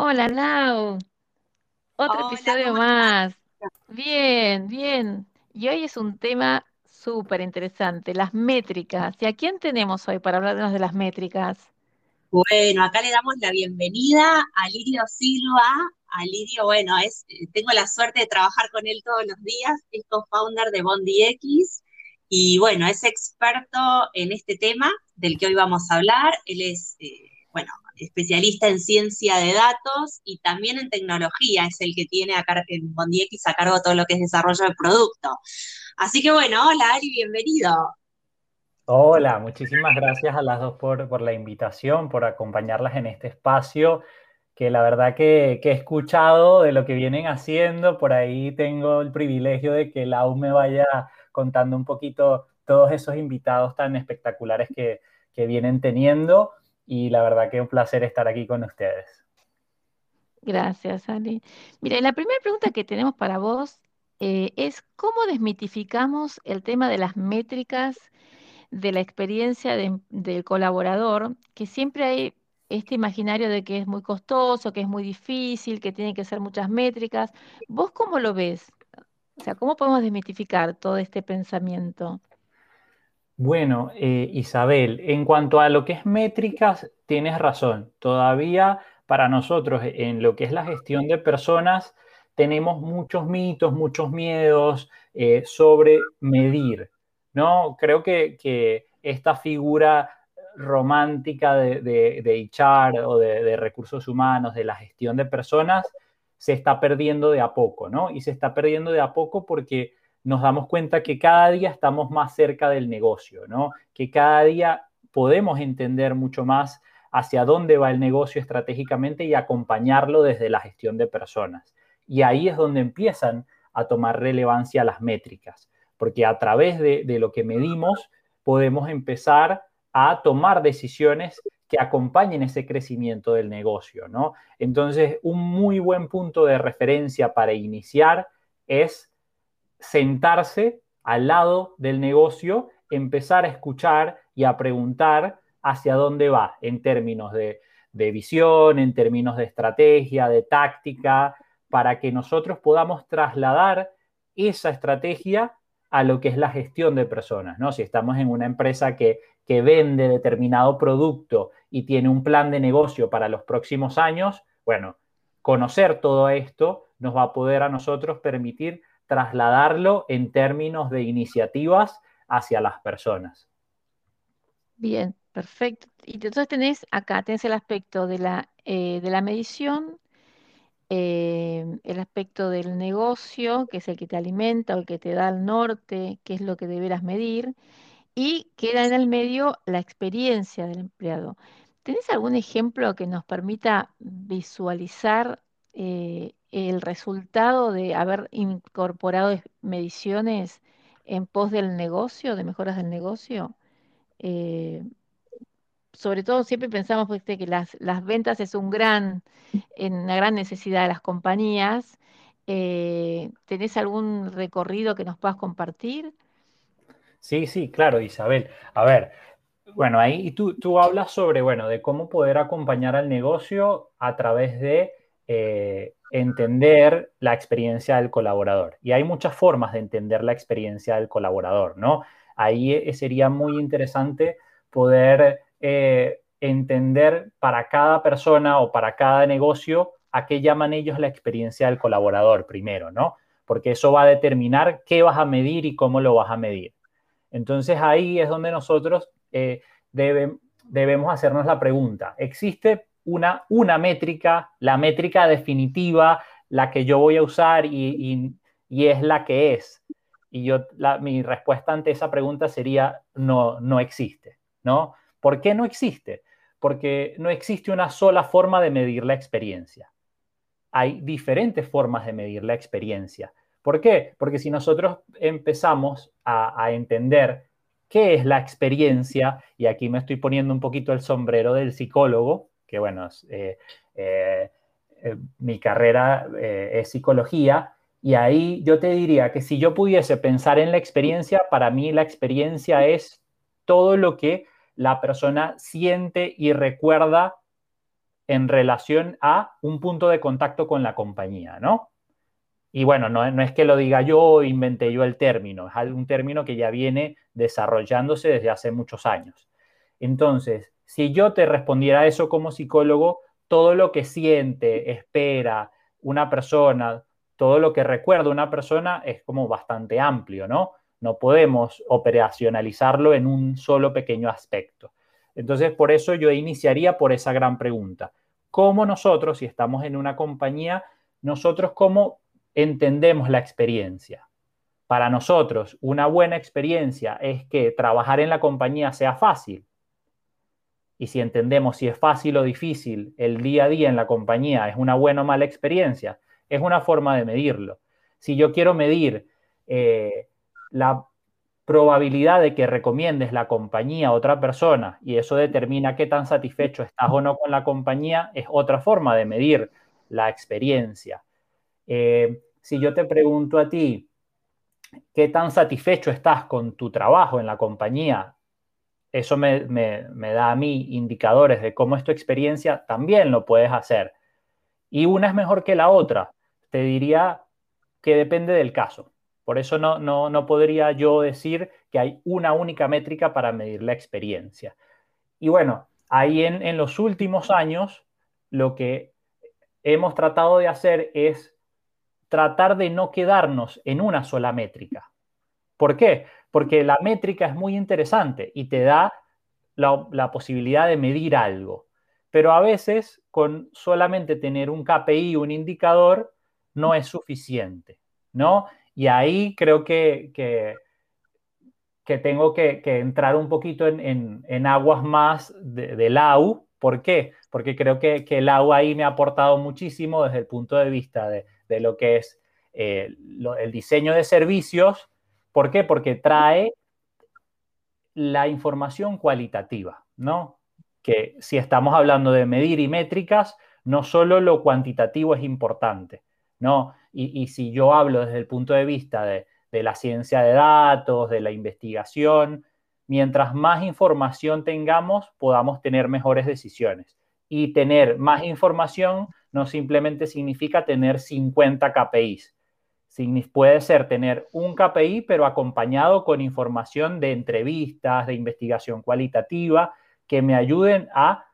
Hola, Lau. Otro Hola, episodio ¿cómo estás? más. Bien, bien. Y hoy es un tema súper interesante, las métricas. ¿Y a quién tenemos hoy para hablarnos de las métricas? Bueno, acá le damos la bienvenida a Lidio Silva. A Lidio, bueno, es, eh, tengo la suerte de trabajar con él todos los días, es co-founder de BondiX y bueno, es experto en este tema del que hoy vamos a hablar. Él es, eh, bueno, especialista en ciencia de datos y también en tecnología, es el que tiene acá en BondiX a cargo todo lo que es desarrollo de producto. Así que bueno, hola Ari, bienvenido. Hola, muchísimas gracias a las dos por, por la invitación, por acompañarlas en este espacio, que la verdad que, que he escuchado de lo que vienen haciendo, por ahí tengo el privilegio de que Lau me vaya contando un poquito todos esos invitados tan espectaculares que, que vienen teniendo y la verdad que un placer estar aquí con ustedes. Gracias, Ali. Mira, la primera pregunta que tenemos para vos eh, es ¿cómo desmitificamos el tema de las métricas de la experiencia de- del colaborador? Que siempre hay este imaginario de que es muy costoso, que es muy difícil, que tiene que ser muchas métricas. ¿Vos cómo lo ves? O sea, ¿cómo podemos desmitificar todo este pensamiento? Bueno, eh, Isabel, en cuanto a lo que es métricas, tienes razón. Todavía para nosotros en lo que es la gestión de personas, tenemos muchos mitos, muchos miedos eh, sobre medir, ¿no? Creo que, esta figura romántica de, de, de o de, de recursos humanos, de la gestión de personas, se está perdiendo de a poco, ¿no? Y se está perdiendo de a poco porque nos damos cuenta que cada día estamos más cerca del negocio, ¿no? Que cada día podemos entender mucho más hacia dónde va el negocio estratégicamente y acompañarlo desde la gestión de personas. Y ahí es donde empiezan a tomar relevancia las métricas, porque a través de, lo que medimos podemos empezar a tomar decisiones que acompañen ese crecimiento del negocio, ¿no? Entonces, un muy buen punto de referencia para iniciar es sentarse al lado del negocio, empezar a escuchar y a preguntar hacia dónde va en términos de, visión, en términos de estrategia, de táctica, para que nosotros podamos trasladar esa estrategia a lo que es la gestión de personas, ¿no? Si estamos en una empresa que, que vende determinado producto y tiene un plan de negocio para los próximos años, bueno, conocer todo esto nos va a poder a nosotros permitir trasladarlo en términos de iniciativas hacia las personas. Bien, perfecto. Y entonces tenés acá, tenés el aspecto de la, eh, de la medición, eh, el aspecto del negocio, que es el que te alimenta o el que te da el norte, qué es lo que deberás medir, y queda en el medio la experiencia del empleado. ¿Tenés algún ejemplo que nos permita visualizar eh, el resultado de haber incorporado es- mediciones en pos del negocio, de mejoras del negocio? Eh, sobre todo siempre pensamos que las, las ventas es un gran, una gran necesidad de las compañías. Eh, ¿tenés algún recorrido que nos puedas compartir? Sí, sí, claro, Isabel. A ver, bueno, ahí tú, tú hablas sobre, bueno, de cómo poder acompañar al negocio a través de eh, entender la experiencia del colaborador. Y hay muchas formas de entender la experiencia del colaborador, ¿no? Ahí eh, sería muy interesante poder eh, entender para cada persona o para cada negocio a qué llaman ellos la experiencia del colaborador primero, ¿no? Porque eso va a determinar qué vas a medir y cómo lo vas a medir. Entonces ahí es donde nosotros debe, debemos hacernos la pregunta, ¿existe una, una métrica, la métrica definitiva, la que yo voy a usar y, y, y es la que es? Y yo, mi respuesta ante esa pregunta sería, no, no existe, ¿no? ¿Por qué no existe? Porque no existe una sola forma de medir la experiencia. Hay diferentes formas de medir la experiencia. ¿Por qué? Porque si nosotros empezamos a, a, entender qué es la experiencia, y aquí me estoy poniendo un poquito el sombrero del psicólogo, que bueno, eh, eh, eh, mi carrera es psicología, y ahí yo te diría que si yo pudiese pensar en la experiencia, para mí la experiencia es todo lo que la persona siente y recuerda en relación a un punto de contacto con la compañía, ¿no? Y bueno, no, es que lo diga yo inventé yo el término, es un término que ya viene desarrollándose desde hace muchos años. Entonces, si yo te respondiera eso como psicólogo, todo lo que siente, espera una persona, todo lo que recuerda una persona es como bastante amplio, ¿no? No podemos operacionalizarlo en un solo pequeño aspecto. Entonces, por eso yo iniciaría por esa gran pregunta. ¿Cómo nosotros, si estamos en una compañía, nosotros cómo entendemos la experiencia? Para nosotros, una buena experiencia es que trabajar en la compañía sea fácil. Y si entendemos si es fácil o difícil el día a día en la compañía, es una buena o mala experiencia, es una forma de medirlo. Si yo quiero medir eh, la probabilidad de que recomiendes la compañía a otra persona y eso determina qué tan satisfecho estás o no con la compañía, es otra forma de medir la experiencia. Eh, si yo te pregunto a ti, ¿qué tan satisfecho estás con tu trabajo en la compañía? Eso me, me da a mí indicadores de cómo es tu experiencia, también lo puedes hacer. Y una es mejor que la otra. Te diría que depende del caso. Por eso no, no, podría yo decir que hay una única métrica para medir la experiencia. Y bueno, ahí en, en los últimos años lo que hemos tratado de hacer es tratar de no quedarnos en una sola métrica. ¿Por qué? Porque la métrica es muy interesante y te da la, posibilidad de medir algo. Pero a veces con solamente tener un KPI, un indicador, no es suficiente, ¿no? Y ahí creo que, que, tengo que, entrar un poquito en, aguas más de, AU. ¿Por qué? Porque creo que, el AU ahí me ha aportado muchísimo desde el punto de vista de, lo que es eh, el diseño de servicios. ¿Por qué? Porque trae la información cualitativa, ¿no? Que si estamos hablando de medir y métricas, no solo lo cuantitativo es importante, ¿no? Y, si yo hablo desde el punto de vista de, la ciencia de datos, de la investigación, mientras más información tengamos, podamos tener mejores decisiones. Y tener más información no simplemente significa tener 50 KPIs. Puede ser tener un KPI, pero acompañado con información de entrevistas, de investigación cualitativa, que me ayuden a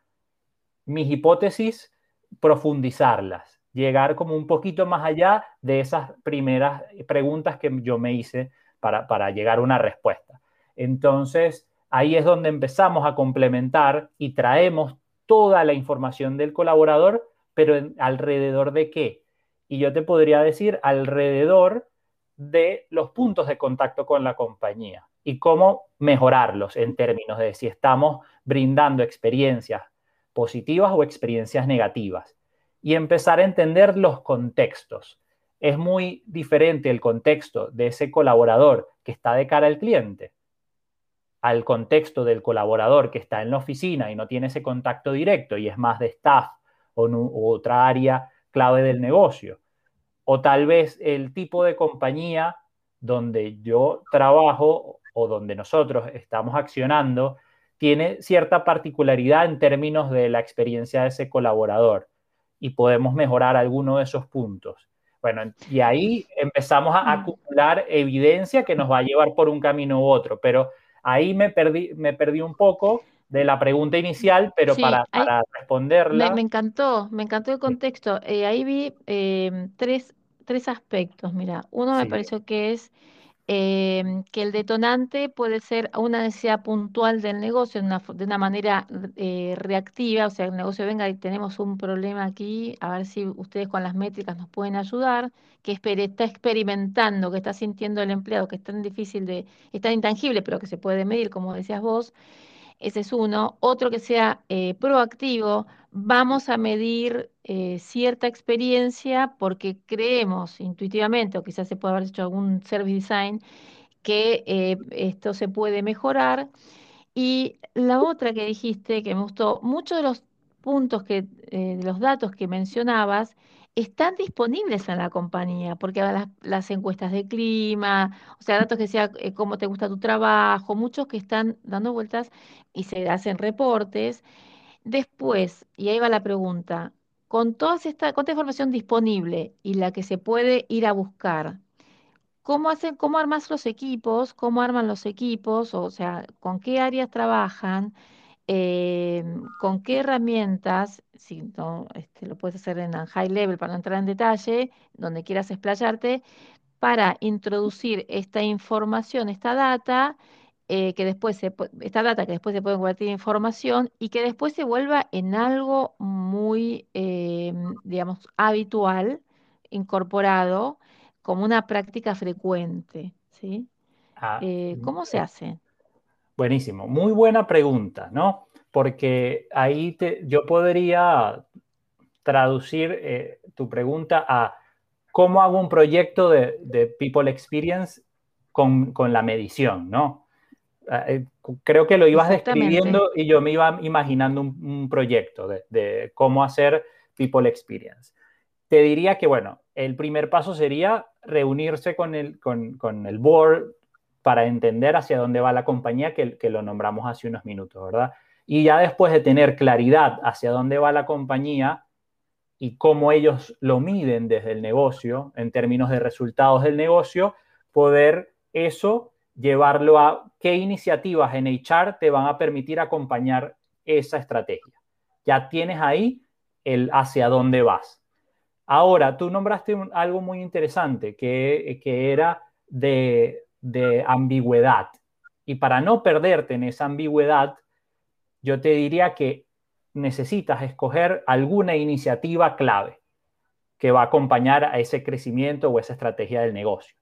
mis hipótesis profundizarlas llegar como un poquito más allá de esas primeras preguntas que yo me hice para, llegar a una respuesta. Entonces, ahí es donde empezamos a complementar y traemos toda la información del colaborador, pero alrededor de qué? Y yo te podría decir alrededor de los puntos de contacto con la compañía y cómo mejorarlos en términos de si estamos brindando experiencias positivas o experiencias negativas y empezar a entender los contextos. Es muy diferente el contexto de ese colaborador que está de cara al cliente al contexto del colaborador que está en la oficina y no tiene ese contacto directo y es más de staff o otra área clave del negocio. O tal vez el tipo de compañía donde yo trabajo o donde nosotros estamos accionando tiene cierta particularidad en términos de la experiencia de ese colaborador y podemos mejorar alguno de esos puntos. Bueno, y ahí empezamos a acumular evidencia que nos va a llevar por un camino u otro, pero ahí me perdí, me perdí un poco de la pregunta inicial, pero para, responderla. Me, encantó, me encantó el contexto. Eh, ahí vi eh, tres, tres aspectos. Mira, uno me pareció que es Em, que el detonante puede ser una necesidad puntual del negocio de una manera eh, reactiva, o sea, el negocio venga y tenemos un problema aquí, a ver si ustedes con las métricas nos pueden ayudar, que está experimentando, que está sintiendo el empleado, que es tan difícil de, es tan intangible, pero que se puede medir, como decías vos, ese es uno. Otro que sea eh, proactivo, vamos a medir eh, cierta experiencia porque creemos intuitivamente, o quizás se puede haber hecho algún service design, que eh, esto se puede mejorar. Y la otra que dijiste, que me gustó, muchos de los puntos que, de los datos que mencionabas, están disponibles en la compañía, porque las, las encuestas de clima, o sea, datos que sea eh, cómo te gusta tu trabajo, muchos que están dando vueltas y se hacen reportes, Después, y ahí va la pregunta, con toda esta, con esta información disponible y la que se puede ir a buscar, ¿cómo hacen, cómo armas los equipos? ¿Cómo arman los equipos? O sea, ¿con qué áreas trabajan? Eh, ¿con qué herramientas? Si no, este, lo puedes hacer en high level para no entrar en detalle, donde quieras explayarte, para introducir esta información, esta data eh, que después se, esta data que después se puede convertir en información y que después se vuelva en algo muy, eh, digamos, habitual, incorporado como una práctica frecuente, ¿sí? Ah, eh, ¿Cómo se hace? Buenísimo, muy buena pregunta, ¿no? Porque ahí te, yo podría traducir tu pregunta a cómo hago un proyecto de, de People Experience con, con, la medición, ¿no? Ah, eh, creo que lo ibas describiendo y yo me iba imaginando un, proyecto de, cómo hacer People Experience. Te diría que, bueno, el primer paso sería reunirse con el, con, el board para entender hacia dónde va la compañía, que, que lo nombramos hace unos minutos, ¿verdad? Y ya después de tener claridad hacia dónde va la compañía y cómo ellos lo miden desde el negocio, en términos de resultados del negocio, poder eso llevarlo a qué iniciativas en HR te van a permitir acompañar esa estrategia. Ya tienes ahí el hacia dónde vas. Ahora, tú nombraste algo muy interesante que, era de, de ambigüedad. Y para no perderte en esa ambigüedad, yo te diría que necesitas escoger alguna iniciativa clave que va a acompañar a ese crecimiento o esa estrategia del negocio.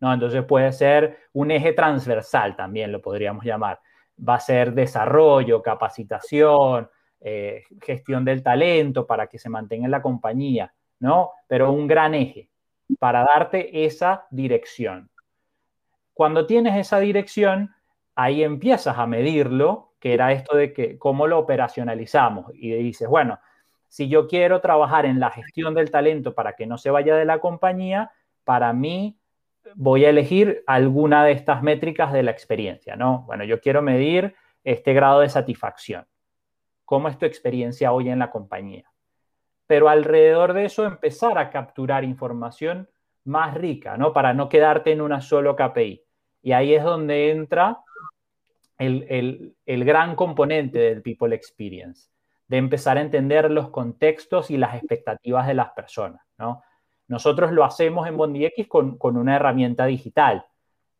¿no? Entonces puede ser un eje transversal también, lo podríamos llamar. Va a ser desarrollo, capacitación, eh, gestión del talento para que se mantenga en la compañía, ¿no? Pero un gran eje para darte esa dirección. Cuando tienes esa dirección, ahí empiezas a medirlo, que era esto de que cómo lo operacionalizamos y dices, bueno, si yo quiero trabajar en la gestión del talento para que no se vaya de la compañía, para mí voy a elegir alguna de estas métricas de la experiencia, ¿no? Bueno, yo quiero medir este grado de satisfacción. ¿Cómo es tu experiencia hoy en la compañía? Pero alrededor de eso empezar a capturar información más rica, ¿no? Para no quedarte en una solo KPI. Y ahí es donde entra el, el gran componente del People Experience, de empezar a entender los contextos y las expectativas de las personas, ¿no? Nosotros lo hacemos en BondiX con, con una herramienta digital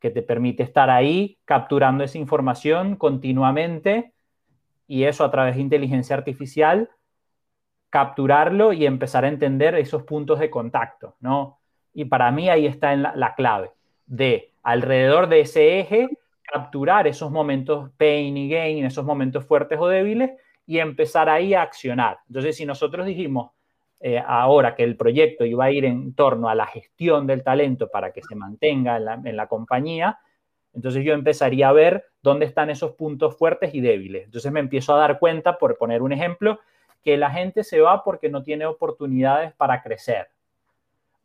que te permite estar ahí capturando esa información continuamente y eso a través de inteligencia artificial, capturarlo y empezar a entender esos puntos de contacto, ¿no? Y para mí ahí está en la, clave de alrededor de ese eje capturar esos momentos pain y gain, esos momentos fuertes o débiles y empezar ahí a accionar. Entonces, si nosotros dijimos, eh, ahora que el proyecto iba a ir en torno a la gestión del talento para que se mantenga en la, compañía, entonces yo empezaría a ver dónde están esos puntos fuertes y débiles. Entonces me empiezo a dar cuenta, por poner un ejemplo, que la gente se va porque no tiene oportunidades para crecer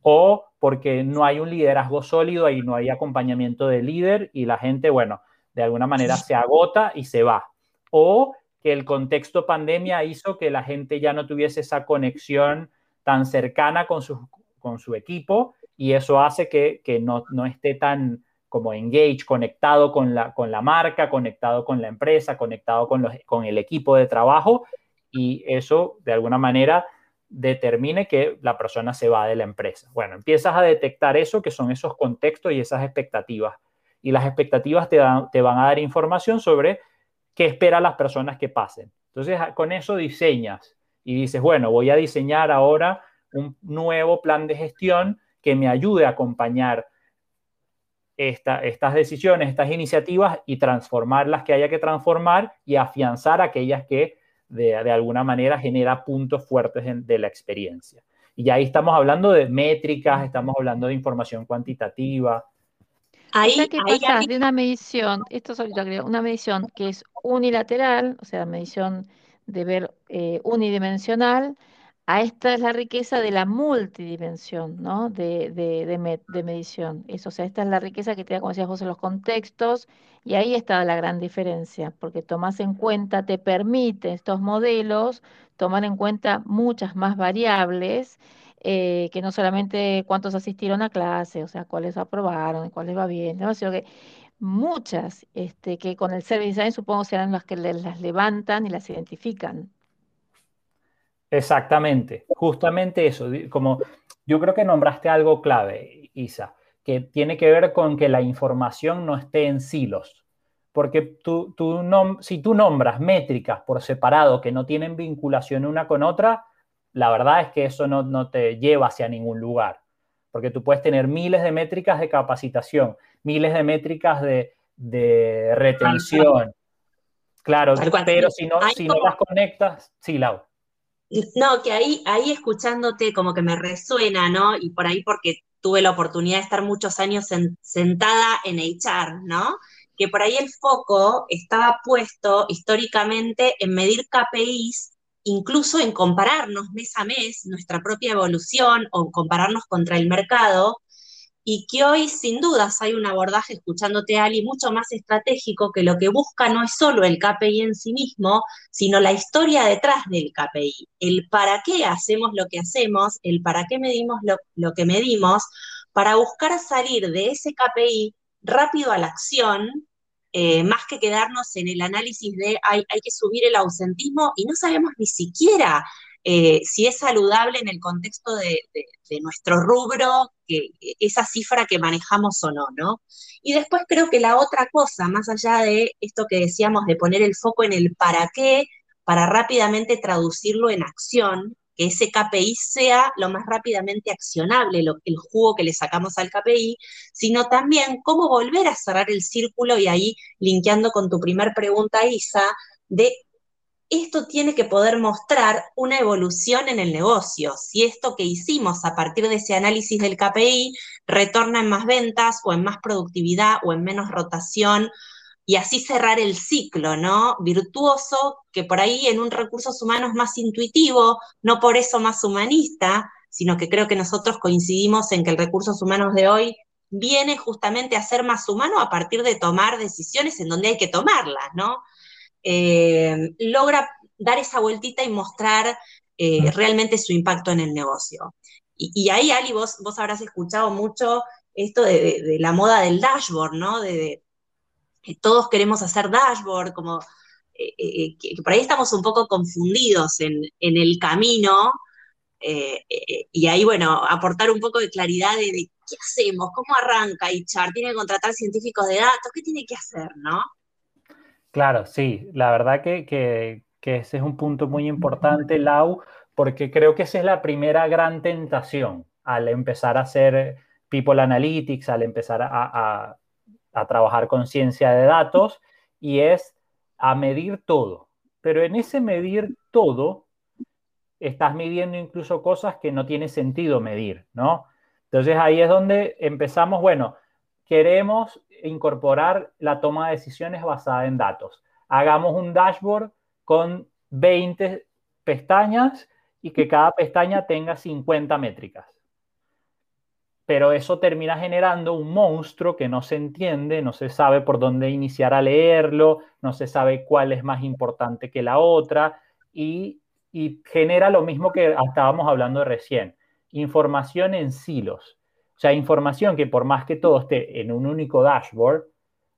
o porque no hay un liderazgo sólido y no hay acompañamiento de líder y la gente, bueno, de alguna manera se agota y se va. O que el contexto pandemia hizo que la gente ya no tuviese esa conexión tan cercana con su, con su equipo y eso hace que, no, esté tan como engage, conectado con la, con la marca, conectado con la empresa, conectado con, los, con el equipo de trabajo y eso de alguna manera determine que la persona se va de la empresa. Bueno, empiezas a detectar eso, que son esos contextos y esas expectativas. Y las expectativas te, te van a dar información sobre qué espera las personas que pasen. Entonces, con eso diseñas y dices, bueno, voy a diseñar ahora un nuevo plan de gestión que me ayude a acompañar estas decisiones, estas iniciativas y transformar las que haya que transformar y afianzar aquellas que de, alguna manera genera puntos fuertes de la experiencia. Y ahí estamos hablando de métricas, estamos hablando de información cuantitativa, Ahí, que pasas de una medición, esto es creo, una medición que es unilateral, o sea, medición de ver eh, unidimensional, a esta es la riqueza de la multidimensión, ¿no? De, de, medición. Eso, o sea, esta es la riqueza que te da, como decías vos, en los contextos, y ahí está la gran diferencia, porque tomas en cuenta, te permite estos modelos tomar en cuenta muchas más variables, eh, que no solamente cuántos asistieron a clase, o sea, cuáles aprobaron, cuáles va bien, ¿no? sino que muchas, este, que con el Service Design supongo serán las que las levantan y las identifican. Exactamente, justamente eso. Como yo creo que nombraste algo clave, Isa, que tiene que ver con que la información no esté en silos. Porque tú, tú si tú nombras métricas por separado que no tienen vinculación una con otra, la verdad es que eso no, te lleva hacia ningún lugar. Porque tú puedes tener miles de métricas de capacitación, miles de métricas de, retención. Claro, pero si no, si no las conectas, sí, Lau. No, que ahí, ahí escuchándote como que me resuena, ¿no? Y por ahí porque tuve la oportunidad de estar muchos años sentada en HR, ¿no? Que por ahí el foco estaba puesto históricamente en medir KPIs, incluso en compararnos mes a mes nuestra propia evolución o compararnos contra el mercado, y que hoy sin dudas hay un abordaje, escuchándote Ali, mucho más estratégico que lo que busca no es solo el KPI en sí mismo, sino la historia detrás del KPI, el para qué hacemos lo que hacemos, el para qué medimos lo, que medimos, para buscar salir de ese KPI rápido a la acción, eh, más que quedarnos en el análisis de hay, hay que subir el ausentismo y no sabemos ni siquiera eh, si es saludable en el contexto de, nuestro rubro, esa cifra que manejamos o no, ¿no? Y después creo que la otra cosa, más allá de esto que decíamos de poner el foco en el para qué, para rápidamente traducirlo en acción, que ese KPI sea lo más rápidamente accionable, el jugo que le sacamos al KPI, sino también cómo volver a cerrar el círculo y ahí linkeando con tu primer pregunta, Isa, de esto tiene que poder mostrar una evolución en el negocio. Si esto que hicimos a partir de ese análisis del KPI retorna en más ventas o en más productividad o en menos rotación y así cerrar el ciclo, ¿no? Virtuoso, que por ahí en un recursos humanos más intuitivo, no por eso más humanista, sino que creo que nosotros coincidimos en que el recursos humanos de hoy viene justamente a ser más humano a partir de tomar decisiones en donde hay que tomarlas, ¿no? Eh, logra dar esa vueltita y mostrar eh, realmente su impacto en el negocio. Y, ahí, Ali, vos, vos habrás escuchado mucho esto de, la moda del dashboard, ¿no? De, todos queremos hacer dashboard, como eh, que, por ahí estamos un poco confundidos en, el camino. y ahí, bueno, aportar un poco de claridad de, de qué hacemos, cómo arranca HR, tiene que contratar científicos de datos, qué tiene que hacer, ¿no? Claro, sí, la verdad que, ese es un punto muy importante, Lau, porque creo que esa es la primera gran tentación al empezar a hacer People Analytics, al empezar a, trabajar con ciencia de datos, y es a medir todo. Pero en ese medir todo, estás midiendo incluso cosas que no tiene sentido medir, ¿no? Entonces ahí es donde empezamos, bueno, queremos incorporar la toma de decisiones basada en datos. Hagamos un dashboard con 20 pestañas y que cada pestaña tenga 50 métricas. Pero eso termina generando un monstruo que no se entiende, no se sabe por dónde iniciar a leerlo, no se sabe cuál es más importante que la otra y, genera lo mismo que estábamos hablando recién, información en silos o sea, información que por más que todo esté en un único dashboard,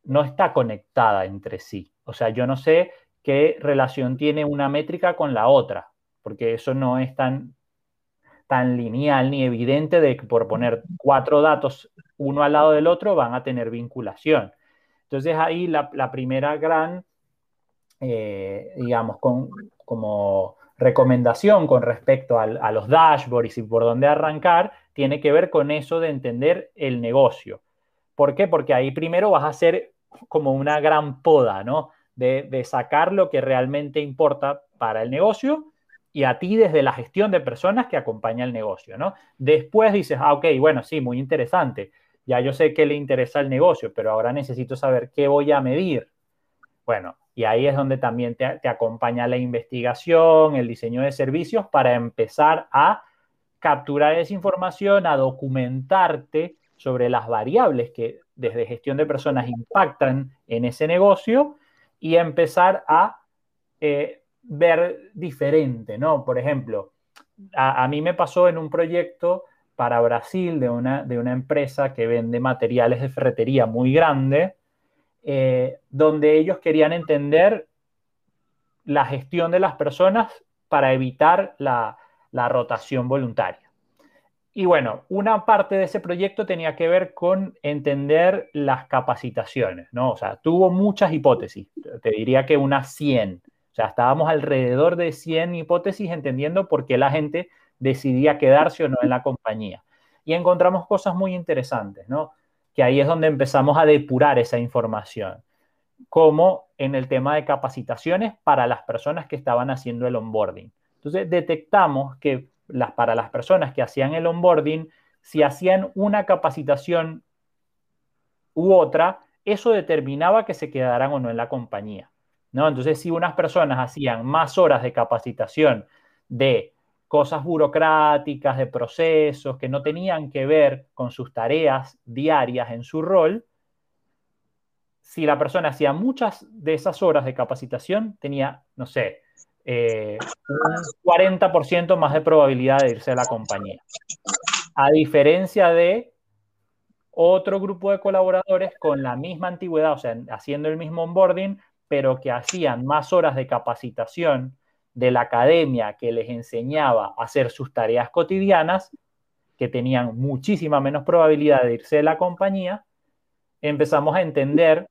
no está conectada entre sí. O sea, yo no sé qué relación tiene una métrica con la otra, porque eso no es tan, tan lineal ni evidente de que por poner cuatro datos uno al lado del otro van a tener vinculación. Entonces ahí la, primera gran, eh, digamos, con, como recomendación con respecto a los dashboards y por dónde arrancar tiene que ver con eso de entender el negocio. ¿Por qué? Porque ahí primero vas a hacer como una gran poda, ¿no? De, sacar lo que realmente importa para el negocio y a ti desde la gestión de personas que acompaña el negocio, ¿no? Después dices, ah, ok, bueno, sí, muy interesante. Ya yo sé qué le interesa al negocio, pero ahora necesito saber qué voy a medir. Bueno, Y ahí es donde también te, te, acompaña la investigación, el diseño de servicios para empezar a capturar esa información, a documentarte sobre las variables que desde gestión de personas impactan en ese negocio y empezar a eh, ver diferente, ¿no? Por ejemplo, a, mí me pasó en un proyecto para Brasil de una, de una empresa que vende materiales de ferretería muy grande, eh, donde ellos querían entender la gestión de las personas para evitar la, la rotación voluntaria. Y bueno, una parte de ese proyecto tenía que ver con entender las capacitaciones, ¿no? O sea, tuvo muchas hipótesis, te diría que unas 100. O sea, estábamos alrededor de 100 hipótesis entendiendo por qué la gente decidía quedarse o no en la compañía. Y encontramos cosas muy interesantes, ¿no? Que ahí es donde empezamos a depurar esa información, como en el tema de capacitaciones para las personas que estaban haciendo el onboarding. Entonces, detectamos que para las personas que hacían el onboarding, si hacían una capacitación u otra, eso determinaba que se quedaran o no en la compañía. ¿no? Entonces, si unas personas hacían más horas de capacitación de cosas burocráticas, de procesos que no tenían que ver con sus tareas diarias en su rol, si la persona hacía muchas de esas horas de capacitación, tenía, no sé, eh, un 40% más de probabilidad de irse a la compañía. A diferencia de otro grupo de colaboradores con la misma antigüedad, o sea, haciendo el mismo onboarding, pero que hacían más horas de capacitación de la academia que les enseñaba a hacer sus tareas cotidianas, que tenían muchísima menos probabilidad de irse de la compañía, empezamos a entender,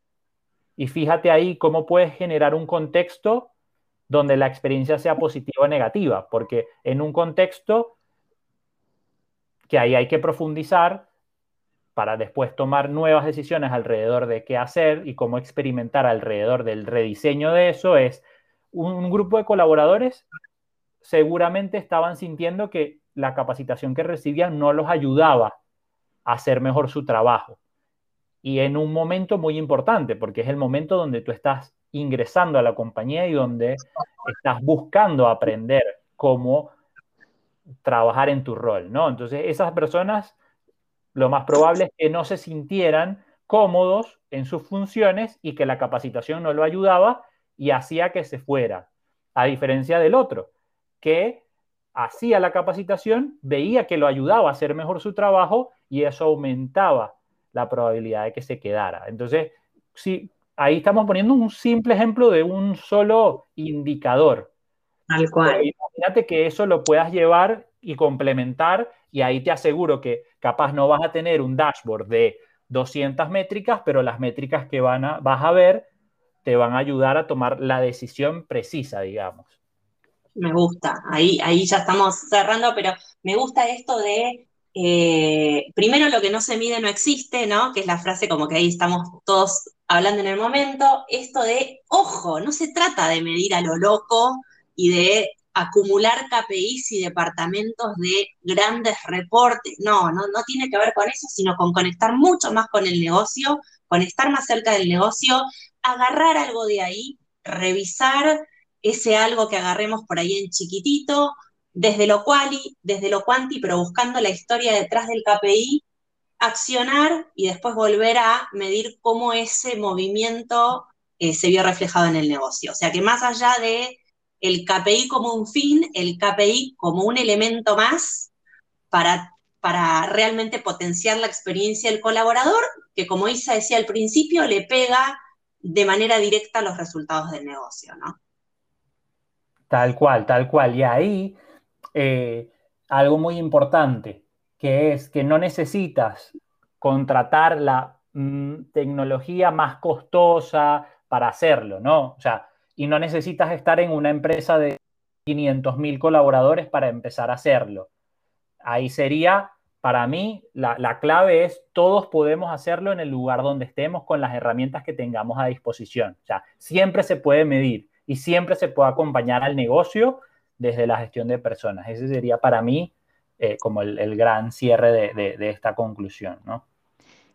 y fíjate ahí cómo puedes generar un contexto donde la experiencia sea positiva o negativa, porque en un contexto que ahí hay que profundizar para después tomar nuevas decisiones alrededor de qué hacer y cómo experimentar alrededor del rediseño de eso, es un, grupo de colaboradores seguramente estaban sintiendo que la capacitación que recibían no los ayudaba a hacer mejor su trabajo. Y en un momento muy importante, porque es el momento donde tú estás ingresando a la compañía y donde estás buscando aprender cómo trabajar en tu rol, ¿no? Entonces, esas personas, lo más probable es que no se sintieran cómodos en sus funciones y que la capacitación no lo ayudaba y hacía que se fuera, a diferencia del otro, que hacía la capacitación, veía que lo ayudaba a hacer mejor su trabajo y eso aumentaba la probabilidad de que se quedara. Entonces, sí, ahí estamos poniendo un simple ejemplo de un solo indicador. Tal cual. imagínate que eso lo puedas llevar y complementar y ahí te aseguro que capaz no vas a tener un dashboard de 200 métricas, pero las métricas que van a, vas a ver te van a ayudar a tomar la decisión precisa, digamos. Me gusta, ahí, ahí ya estamos cerrando, pero me gusta esto de eh, primero lo que no se mide no existe, ¿no? Que es la frase como que ahí estamos todos hablando en el momento, esto de, ojo, no se trata de medir a lo loco y de acumular KPIs y departamentos de grandes reportes, no, no, no tiene que ver con eso, sino con conectar mucho más con el negocio, con estar más cerca del negocio, agarrar algo de ahí, revisar ese algo que agarremos por ahí en chiquitito, desde lo quali, desde lo quanti, pero buscando la historia detrás del KPI accionar y después volver a medir cómo ese movimiento eh, se vio reflejado en el negocio. O sea que más allá de el KPI como un fin, el KPI como un elemento más para, para realmente potenciar la experiencia del colaborador, que como Isa decía al principio, le pega de manera directa los resultados del negocio, ¿no? Tal cual, tal cual. Y ahí, eh, algo muy importante, que es que no necesitas contratar la mm, tecnología más costosa para hacerlo, ¿no? O sea, y no necesitas estar en una empresa de 500 mil colaboradores para empezar a hacerlo. Ahí sería, para mí, la, la clave es todos podemos hacerlo en el lugar donde estemos con las herramientas que tengamos a disposición. O sea, siempre se puede medir y siempre se puede acompañar al negocio desde la gestión de personas. Ese sería para mí eh, como el, gran cierre de, esta conclusión, ¿no?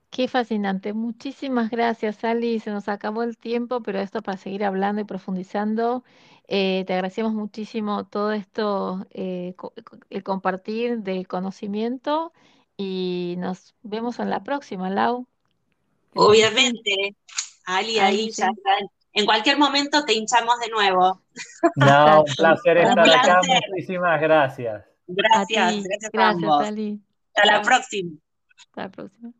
Qué fascinante. Muchísimas gracias, Ali. Se nos acabó el tiempo, pero esto para seguir hablando y profundizando. Eh, te agradecemos muchísimo todo esto, eh, co- el compartir del conocimiento y nos vemos en la próxima, Lau. Obviamente, Ali, ahí ya está. En cualquier momento te hinchamos de nuevo. No, un placer estar acá. Muchísimas gracias. a Gracias, ti. gracias a Gracias, ambos. Ali. Hasta la próxima. Hasta la próxima.